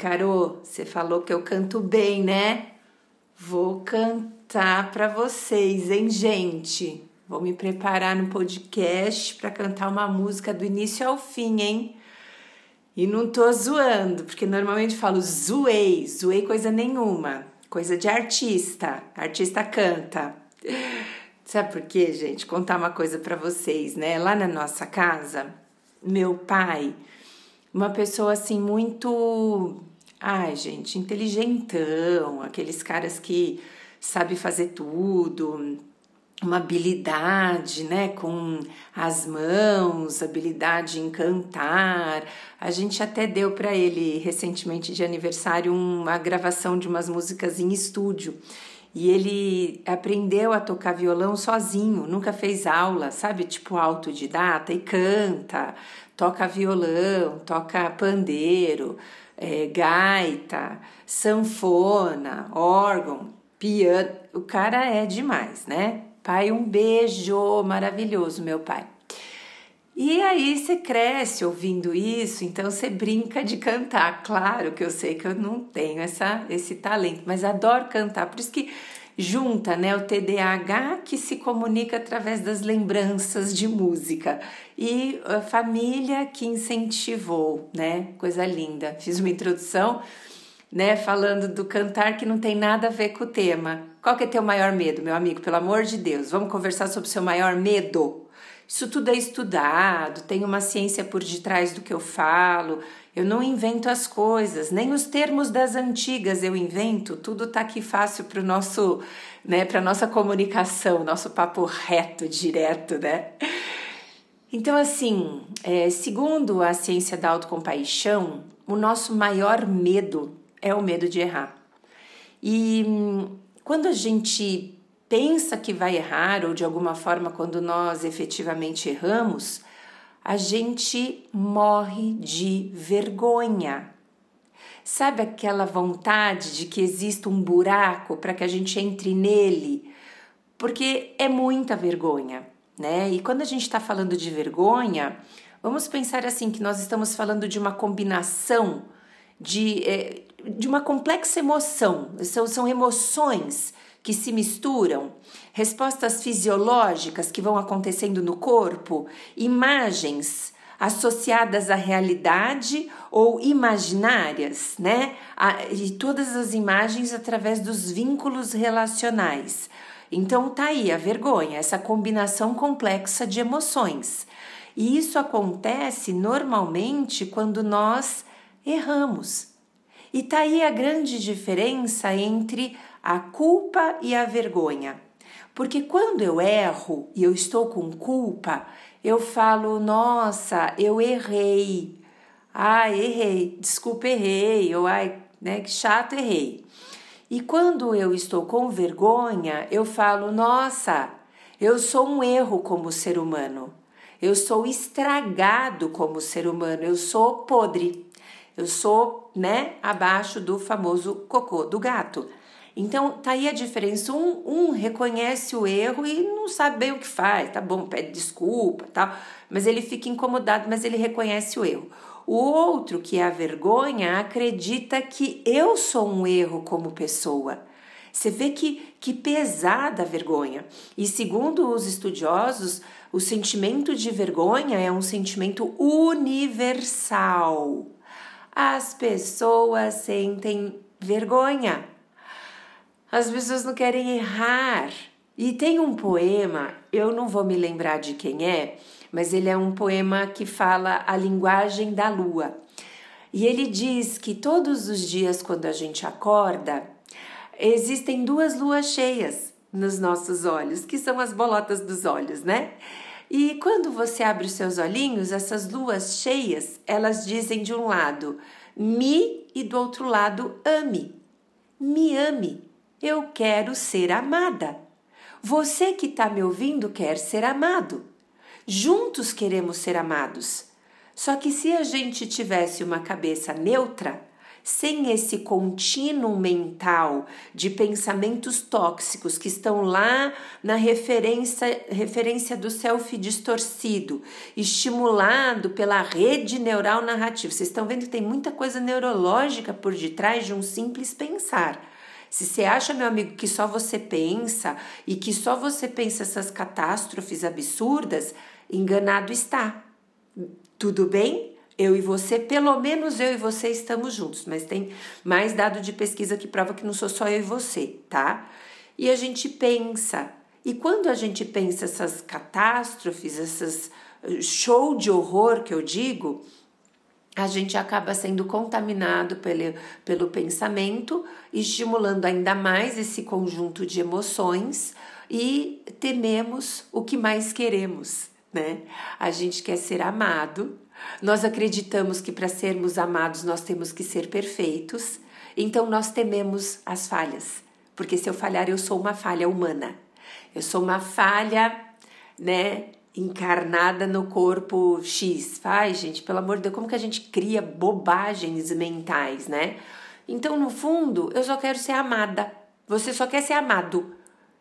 Caro, você falou que eu canto bem, né? Vou cantar para vocês, hein, gente? Vou me preparar no podcast para cantar uma música do início ao fim, hein? E não tô zoando, porque normalmente falo zoei, zoei coisa nenhuma, coisa de artista. Artista canta. Sabe por quê, gente? Contar uma coisa para vocês, né? Lá na nossa casa, meu pai, uma pessoa assim muito, ai, gente, inteligentão, aqueles caras que sabe fazer tudo, uma habilidade, né, com as mãos, habilidade em cantar. A gente até deu para ele recentemente de aniversário uma gravação de umas músicas em estúdio. E ele aprendeu a tocar violão sozinho, nunca fez aula, sabe? Tipo autodidata e canta, toca violão, toca pandeiro, é, gaita, sanfona, órgão, piano. O cara é demais, né? Pai, um beijo maravilhoso, meu pai. E aí você cresce ouvindo isso, então você brinca de cantar. Claro que eu sei que eu não tenho essa, esse talento, mas adoro cantar. Por isso que junta né, o TDAH que se comunica através das lembranças de música e a família que incentivou, né? Coisa linda. Fiz uma introdução, né, falando do cantar que não tem nada a ver com o tema. Qual que é teu maior medo, meu amigo? Pelo amor de Deus, vamos conversar sobre o seu maior medo. Isso tudo é estudado, tem uma ciência por detrás do que eu falo. Eu não invento as coisas, nem os termos das antigas eu invento. Tudo tá aqui fácil para o nosso, né, para nossa comunicação, nosso papo reto, direto, né? Então, assim, é, segundo a ciência da autocompaixão, o nosso maior medo é o medo de errar. E hum, quando a gente pensa que vai errar, ou de alguma forma, quando nós efetivamente erramos, a gente morre de vergonha. Sabe aquela vontade de que exista um buraco para que a gente entre nele? Porque é muita vergonha, né? E quando a gente está falando de vergonha, vamos pensar assim que nós estamos falando de uma combinação de, eh, de uma complexa emoção, são, são emoções que se misturam, respostas fisiológicas que vão acontecendo no corpo, imagens associadas à realidade ou imaginárias, né? E todas as imagens através dos vínculos relacionais. Então tá aí a vergonha, essa combinação complexa de emoções. E isso acontece normalmente quando nós erramos. E tá aí a grande diferença entre a culpa e a vergonha. Porque quando eu erro e eu estou com culpa, eu falo, nossa, eu errei. Ah, errei, desculpa, errei. Ou ai, né, que chato, errei. E quando eu estou com vergonha, eu falo, nossa, eu sou um erro como ser humano. Eu sou estragado como ser humano, eu sou podre. Eu sou, né, abaixo do famoso cocô do gato. Então, tá aí a diferença. Um, um reconhece o erro e não sabe bem o que faz, tá bom, pede desculpa, tal, mas ele fica incomodado, mas ele reconhece o erro. O outro, que é a vergonha, acredita que eu sou um erro como pessoa. Você vê que, que pesada a vergonha. E segundo os estudiosos, o sentimento de vergonha é um sentimento universal. As pessoas sentem vergonha. As pessoas não querem errar. E tem um poema, eu não vou me lembrar de quem é, mas ele é um poema que fala a linguagem da lua. E ele diz que todos os dias, quando a gente acorda, existem duas luas cheias nos nossos olhos, que são as bolotas dos olhos, né? E quando você abre os seus olhinhos, essas luas cheias, elas dizem de um lado me e do outro lado ame. Me ame. Eu quero ser amada. Você que está me ouvindo quer ser amado. Juntos queremos ser amados. Só que se a gente tivesse uma cabeça neutra, sem esse contínuo mental de pensamentos tóxicos que estão lá na referência, referência do self distorcido, estimulado pela rede neural narrativa. Vocês estão vendo que tem muita coisa neurológica por detrás de um simples pensar. Se você acha, meu amigo, que só você pensa e que só você pensa essas catástrofes absurdas, enganado está. Tudo bem? Eu e você, pelo menos eu e você estamos juntos, mas tem mais dado de pesquisa que prova que não sou só eu e você, tá? E a gente pensa. E quando a gente pensa essas catástrofes, essas eh, show de horror que eu digo, a gente acaba sendo contaminado pelo, pelo pensamento, estimulando ainda mais esse conjunto de emoções e tememos o que mais queremos, né? A gente quer ser amado, nós acreditamos que para sermos amados nós temos que ser perfeitos, então nós tememos as falhas, porque se eu falhar eu sou uma falha humana, eu sou uma falha, né? Encarnada no corpo X. Ai, gente, pelo amor de Deus, como que a gente cria bobagens mentais, né? Então, no fundo, eu só quero ser amada. Você só quer ser amado.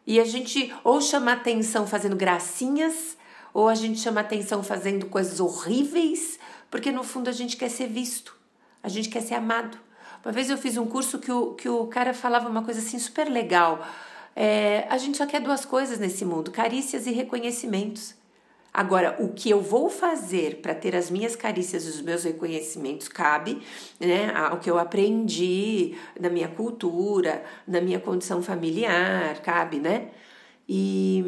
E a gente ou chama atenção fazendo gracinhas, ou a gente chama atenção fazendo coisas horríveis, porque no fundo a gente quer ser visto, a gente quer ser amado. Uma vez eu fiz um curso que o, que o cara falava uma coisa assim super legal. É, a gente só quer duas coisas nesse mundo: carícias e reconhecimentos. Agora, o que eu vou fazer para ter as minhas carícias e os meus reconhecimentos cabe né, ao que eu aprendi na minha cultura, na minha condição familiar, cabe, né? E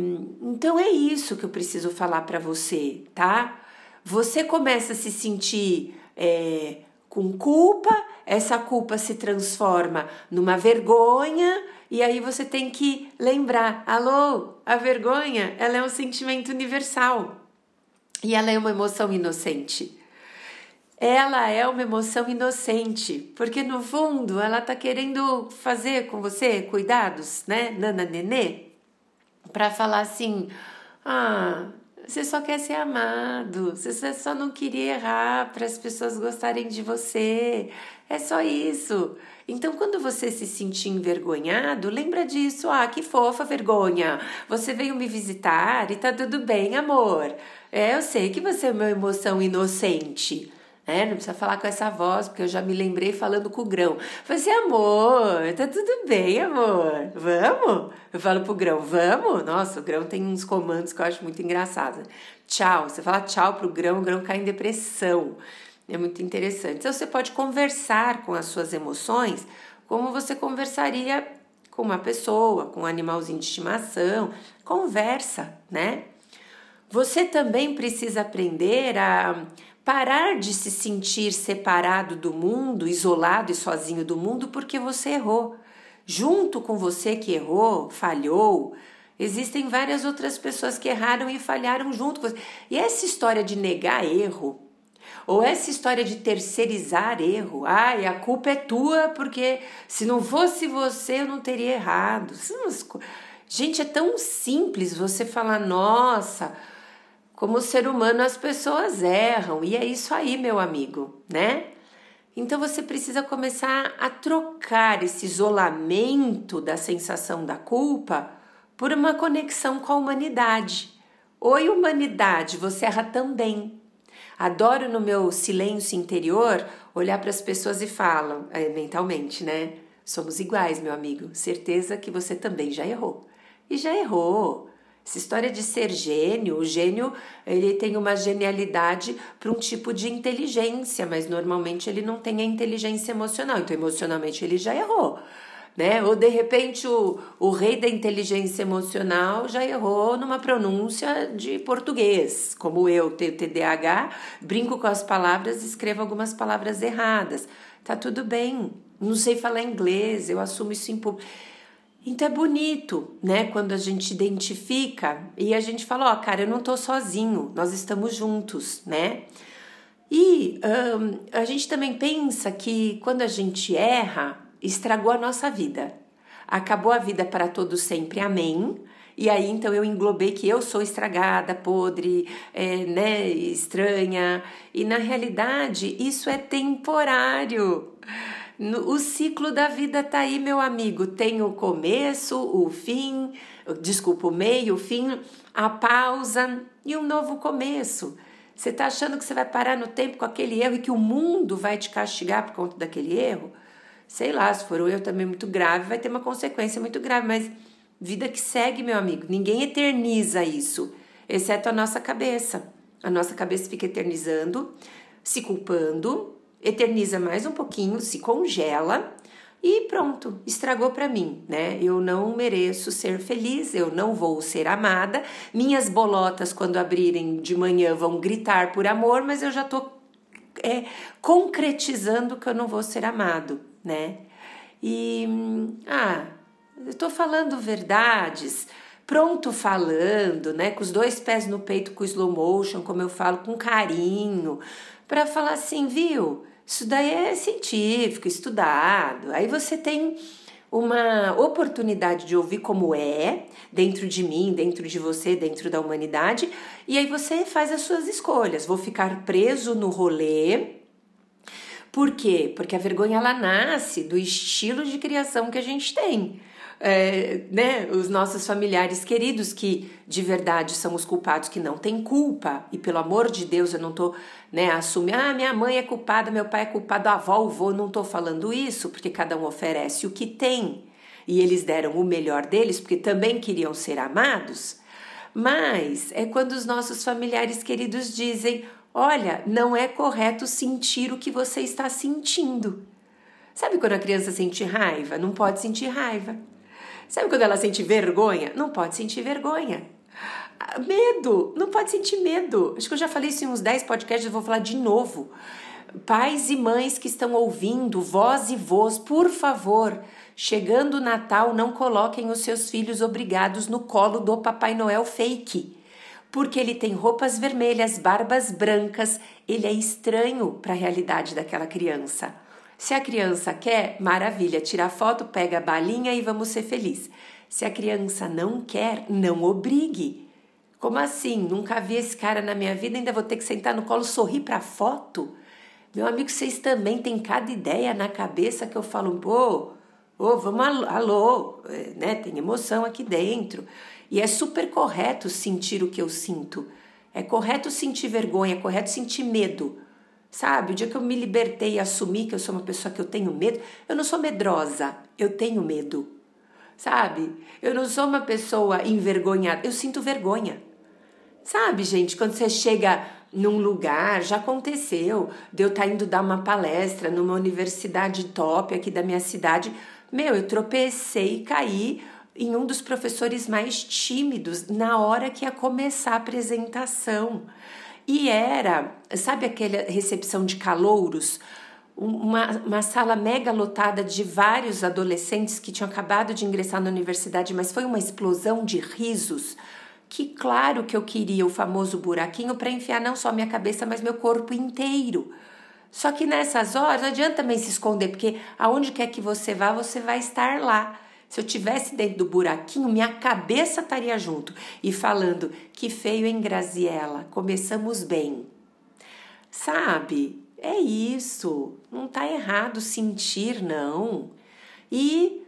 então é isso que eu preciso falar para você, tá? Você começa a se sentir é, com culpa, essa culpa se transforma numa vergonha e aí você tem que lembrar, alô, a vergonha, ela é um sentimento universal. E ela é uma emoção inocente. Ela é uma emoção inocente, porque no fundo ela tá querendo fazer com você cuidados, né, nana nenê, para falar assim: "Ah, você só quer ser amado, você só não queria errar para as pessoas gostarem de você. É só isso. Então, quando você se sentir envergonhado, lembra disso. Ah, que fofa vergonha. Você veio me visitar e tá tudo bem, amor. É, eu sei que você é uma emoção inocente. É, não precisa falar com essa voz, porque eu já me lembrei falando com o grão. Falei assim, amor, tá tudo bem, amor. Vamos? Eu falo pro grão, vamos? Nossa, o grão tem uns comandos que eu acho muito engraçados. Tchau. Você fala tchau pro grão, o grão cai em depressão. É muito interessante. Então, você pode conversar com as suas emoções como você conversaria com uma pessoa, com um animalzinho de estimação. Conversa, né? Você também precisa aprender a parar de se sentir separado do mundo, isolado e sozinho do mundo porque você errou. Junto com você que errou, falhou, existem várias outras pessoas que erraram e falharam junto com você. E essa história de negar erro, ou essa história de terceirizar erro, ai, a culpa é tua porque se não fosse você eu não teria errado. Gente, é tão simples você falar, nossa, como ser humano, as pessoas erram, e é isso aí, meu amigo, né? Então você precisa começar a trocar esse isolamento da sensação da culpa por uma conexão com a humanidade. Oi, humanidade, você erra também. Adoro no meu silêncio interior olhar para as pessoas e falam, é, mentalmente, né? Somos iguais, meu amigo. Certeza que você também já errou. E já errou. Essa história de ser gênio, o gênio ele tem uma genialidade para um tipo de inteligência, mas normalmente ele não tem a inteligência emocional, então emocionalmente ele já errou. Né? Ou de repente o, o rei da inteligência emocional já errou numa pronúncia de português, como eu tenho TDAH, brinco com as palavras, escrevo algumas palavras erradas. Tá tudo bem. Não sei falar inglês, eu assumo isso em público. Então é bonito, né? Quando a gente identifica e a gente fala, ó, oh, cara, eu não tô sozinho, nós estamos juntos, né? E um, a gente também pensa que quando a gente erra, estragou a nossa vida. Acabou a vida para todos sempre, amém. E aí então eu englobei que eu sou estragada, podre, é, né, estranha. E na realidade isso é temporário. O ciclo da vida tá aí, meu amigo. Tem o começo, o fim, desculpa, o meio, o fim, a pausa e um novo começo. Você está achando que você vai parar no tempo com aquele erro e que o mundo vai te castigar por conta daquele erro? Sei lá, se for um erro também muito grave, vai ter uma consequência muito grave, mas vida que segue, meu amigo. Ninguém eterniza isso, exceto a nossa cabeça. A nossa cabeça fica eternizando, se culpando, eterniza mais um pouquinho, se congela e pronto, estragou para mim, né? Eu não mereço ser feliz, eu não vou ser amada. Minhas bolotas, quando abrirem de manhã, vão gritar por amor, mas eu já tô é, concretizando que eu não vou ser amado, né? E, ah, eu tô falando verdades, pronto falando, né? Com os dois pés no peito, com slow motion, como eu falo, com carinho, para falar assim, viu? Isso daí é científico, estudado. Aí você tem uma oportunidade de ouvir como é dentro de mim, dentro de você, dentro da humanidade, e aí você faz as suas escolhas. Vou ficar preso no rolê. Por quê? Porque a vergonha ela nasce do estilo de criação que a gente tem é, né, os nossos familiares queridos que de verdade são os culpados que não têm culpa. E pelo amor de Deus eu não tô né assumindo ah minha mãe é culpada meu pai é culpado a avó o vô não tô falando isso porque cada um oferece o que tem. E eles deram o melhor deles porque também queriam ser amados. Mas é quando os nossos familiares queridos dizem olha não é correto sentir o que você está sentindo. Sabe quando a criança sente raiva? Não pode sentir raiva. Sabe quando ela sente vergonha? Não pode sentir vergonha. Ah, medo, não pode sentir medo. Acho que eu já falei isso em uns 10 podcasts, eu vou falar de novo. Pais e mães que estão ouvindo, vós e vós, por favor, chegando o Natal, não coloquem os seus filhos obrigados no colo do Papai Noel fake. Porque ele tem roupas vermelhas, barbas brancas, ele é estranho para a realidade daquela criança. Se a criança quer, maravilha, tira a foto, pega a balinha e vamos ser felizes. Se a criança não quer, não obrigue. Como assim? Nunca vi esse cara na minha vida, ainda vou ter que sentar no colo sorrir para foto? Meu amigo, vocês também têm cada ideia na cabeça que eu falo, pô, ô, vamos alô, alô, é, né? Tem emoção aqui dentro. E é super correto sentir o que eu sinto. É correto sentir vergonha, é correto sentir medo. Sabe, o dia que eu me libertei e assumi que eu sou uma pessoa que eu tenho medo, eu não sou medrosa, eu tenho medo. Sabe? Eu não sou uma pessoa envergonhada, eu sinto vergonha. Sabe, gente, quando você chega num lugar, já aconteceu, de eu estar tá indo dar uma palestra numa universidade top aqui da minha cidade, meu, eu tropecei e caí em um dos professores mais tímidos na hora que ia começar a apresentação. E era, sabe aquela recepção de calouros? Uma, uma sala mega lotada de vários adolescentes que tinham acabado de ingressar na universidade, mas foi uma explosão de risos. Que claro que eu queria o famoso buraquinho para enfiar não só minha cabeça, mas meu corpo inteiro. Só que nessas horas não adianta também se esconder, porque aonde quer que você vá, você vai estar lá. Se eu tivesse dentro do buraquinho, minha cabeça estaria junto e falando que feio em Graziella, começamos bem. Sabe? É isso. Não tá errado sentir, não. E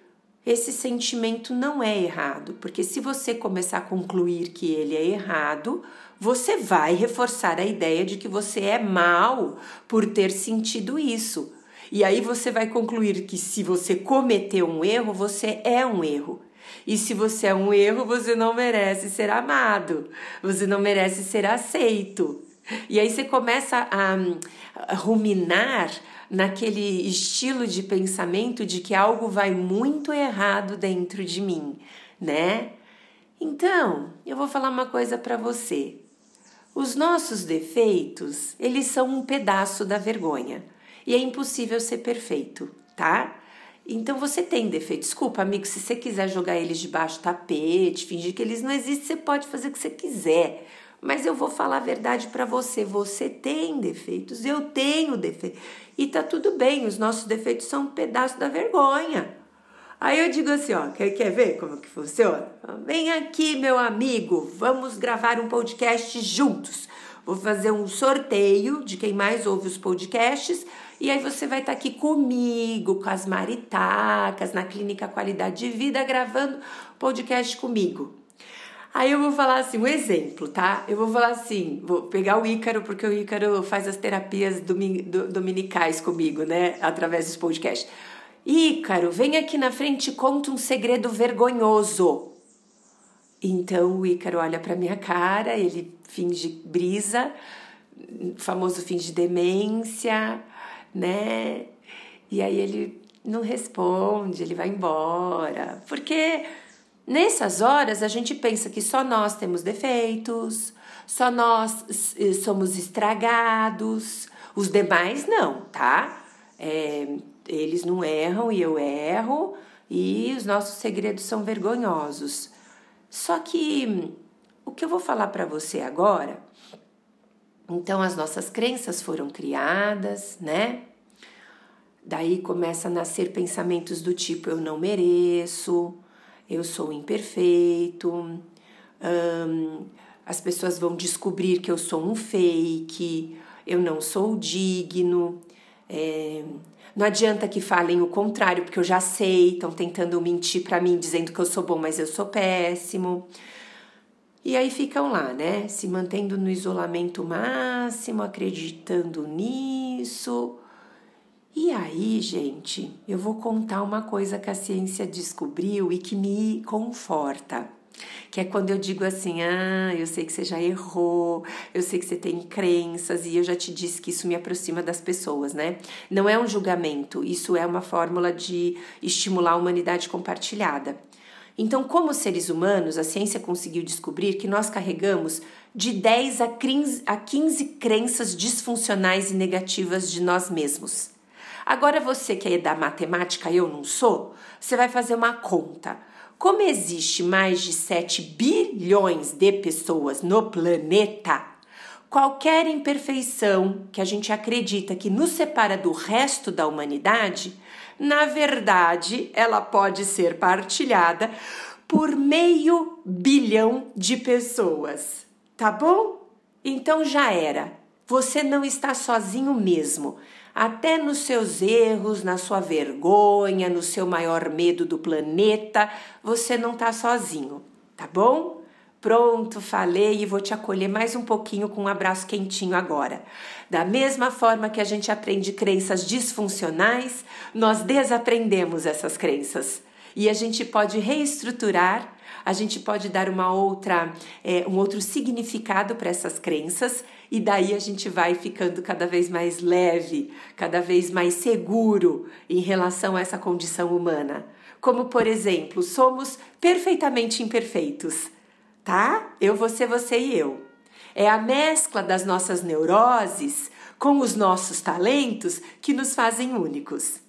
esse sentimento não é errado, porque se você começar a concluir que ele é errado, você vai reforçar a ideia de que você é mal por ter sentido isso. E aí você vai concluir que se você cometeu um erro, você é um erro. E se você é um erro, você não merece ser amado, você não merece ser aceito. E aí você começa a, ruminar naquele estilo de pensamento de que algo vai muito errado dentro de mim, né? Então, eu vou falar uma coisa para você. Os nossos defeitos, eles são um pedaço da vergonha e é impossível ser perfeito, tá? Então você tem defeito. Desculpa, amigo, se você quiser jogar eles debaixo do tapete, fingir que eles não existem, você pode fazer o que você quiser. Mas eu vou falar a verdade para você. Você tem defeitos, eu tenho defeitos. E tá tudo bem, os nossos defeitos são um pedaço da vergonha. Aí eu digo assim, ó, quer, quer ver como que funciona? Vem aqui, meu amigo, vamos gravar um podcast juntos. Vou fazer um sorteio de quem mais ouve os podcasts E aí você vai estar tá aqui comigo, com as maritacas, na Clínica Qualidade de Vida, gravando podcast comigo. Aí eu vou falar assim, um exemplo, tá? Eu vou falar assim, vou pegar o Ícaro, porque o Ícaro faz as terapias dominicais comigo, né? Através dos podcasts. Ícaro, vem aqui na frente e conta um segredo vergonhoso. Então o Ícaro olha para minha cara, ele finge brisa, famoso finge demência, né? E aí ele não responde, ele vai embora. Porque Nessas horas, a gente pensa que só nós temos defeitos, só nós eh, somos estragados, os demais não, tá? É, eles não erram e eu erro, e os nossos segredos são vergonhosos. Só que o que eu vou falar para você agora, então as nossas crenças foram criadas, né? Daí começa a nascer pensamentos do tipo eu não mereço, eu sou imperfeito, as pessoas vão descobrir que eu sou um fake, eu não sou digno. É, não adianta que falem o contrário, porque eu já sei, estão tentando mentir para mim, dizendo que eu sou bom, mas eu sou péssimo. E aí ficam lá, né? Se mantendo no isolamento máximo, acreditando nisso, e aí, gente, eu vou contar uma coisa que a ciência descobriu e que me conforta. Que é quando eu digo assim: ah, eu sei que você já errou, eu sei que você tem crenças e eu já te disse que isso me aproxima das pessoas, né? Não é um julgamento, isso é uma fórmula de estimular a humanidade compartilhada. Então, como seres humanos, a ciência conseguiu descobrir que nós carregamos de 10 a 15, a 15 crenças disfuncionais e negativas de nós mesmos. Agora você que é da matemática, eu não sou, você vai fazer uma conta. Como existe mais de 7 bilhões de pessoas no planeta, qualquer imperfeição que a gente acredita que nos separa do resto da humanidade, na verdade, ela pode ser partilhada por meio bilhão de pessoas. Tá bom? Então já era. Você não está sozinho mesmo até nos seus erros, na sua vergonha, no seu maior medo do planeta, você não está sozinho, tá bom? Pronto, falei e vou te acolher mais um pouquinho com um abraço quentinho agora. Da mesma forma que a gente aprende crenças disfuncionais, nós desaprendemos essas crenças e a gente pode reestruturar, a gente pode dar uma outra, é, um outro significado para essas crenças e daí a gente vai ficando cada vez mais leve, cada vez mais seguro em relação a essa condição humana. Como, por exemplo, somos perfeitamente imperfeitos, tá? Eu, você, você e eu. É a mescla das nossas neuroses com os nossos talentos que nos fazem únicos.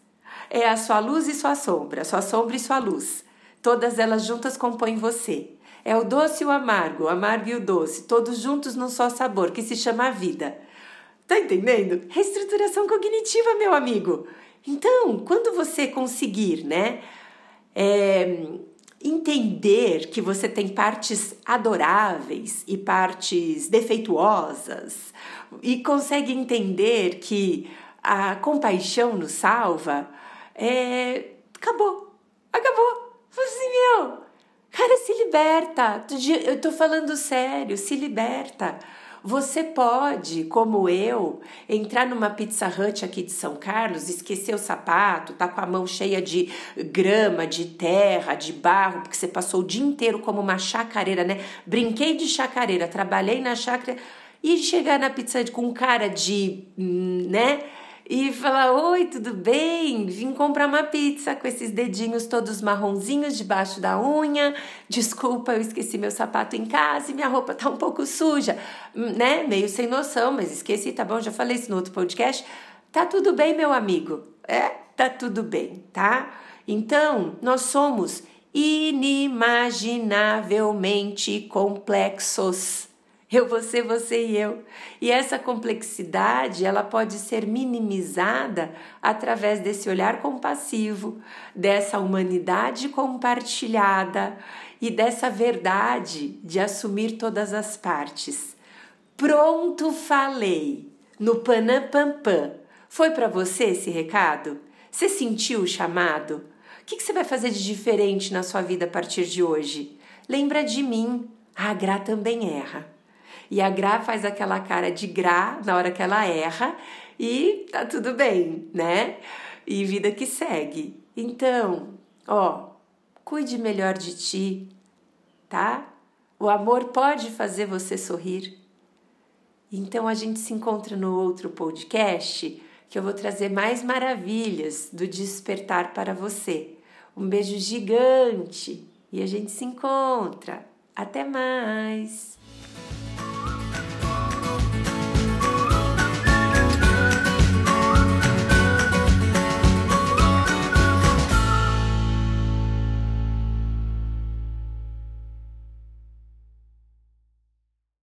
É a sua luz e sua sombra, sua sombra e sua luz. Todas elas juntas compõem você. É o doce e o amargo, o amargo e o doce, todos juntos num só sabor, que se chama vida. Tá entendendo? Reestruturação cognitiva, meu amigo. Então, quando você conseguir, né, é, entender que você tem partes adoráveis e partes defeituosas, e consegue entender que a compaixão nos salva, é, acabou. Acabou. Assim, meu, Cara, se liberta. Eu tô falando sério, se liberta. Você pode, como eu, entrar numa Pizza Hut aqui de São Carlos, esquecer o sapato, tá com a mão cheia de grama, de terra, de barro, porque você passou o dia inteiro como uma chacareira, né? Brinquei de chacareira, trabalhei na chácara e chegar na Pizza Hut com cara de, hum, né? E falar: Oi, tudo bem? Vim comprar uma pizza com esses dedinhos todos marronzinhos debaixo da unha. Desculpa, eu esqueci meu sapato em casa e minha roupa tá um pouco suja, né? Meio sem noção, mas esqueci, tá bom? Já falei isso no outro podcast. Tá tudo bem, meu amigo? É, tá tudo bem, tá? Então, nós somos inimaginavelmente complexos. Eu, você, você e eu. E essa complexidade, ela pode ser minimizada através desse olhar compassivo, dessa humanidade compartilhada e dessa verdade de assumir todas as partes. Pronto, falei. No Panampampam. Foi para você esse recado? Você sentiu o chamado? O que, você vai fazer de diferente na sua vida a partir de hoje? Lembra de mim. A Gra também erra. E a Gra faz aquela cara de Gra na hora que ela erra e tá tudo bem, né? E vida que segue. Então, ó, cuide melhor de ti, tá? O amor pode fazer você sorrir. Então a gente se encontra no outro podcast que eu vou trazer mais maravilhas do despertar para você. Um beijo gigante e a gente se encontra. Até mais!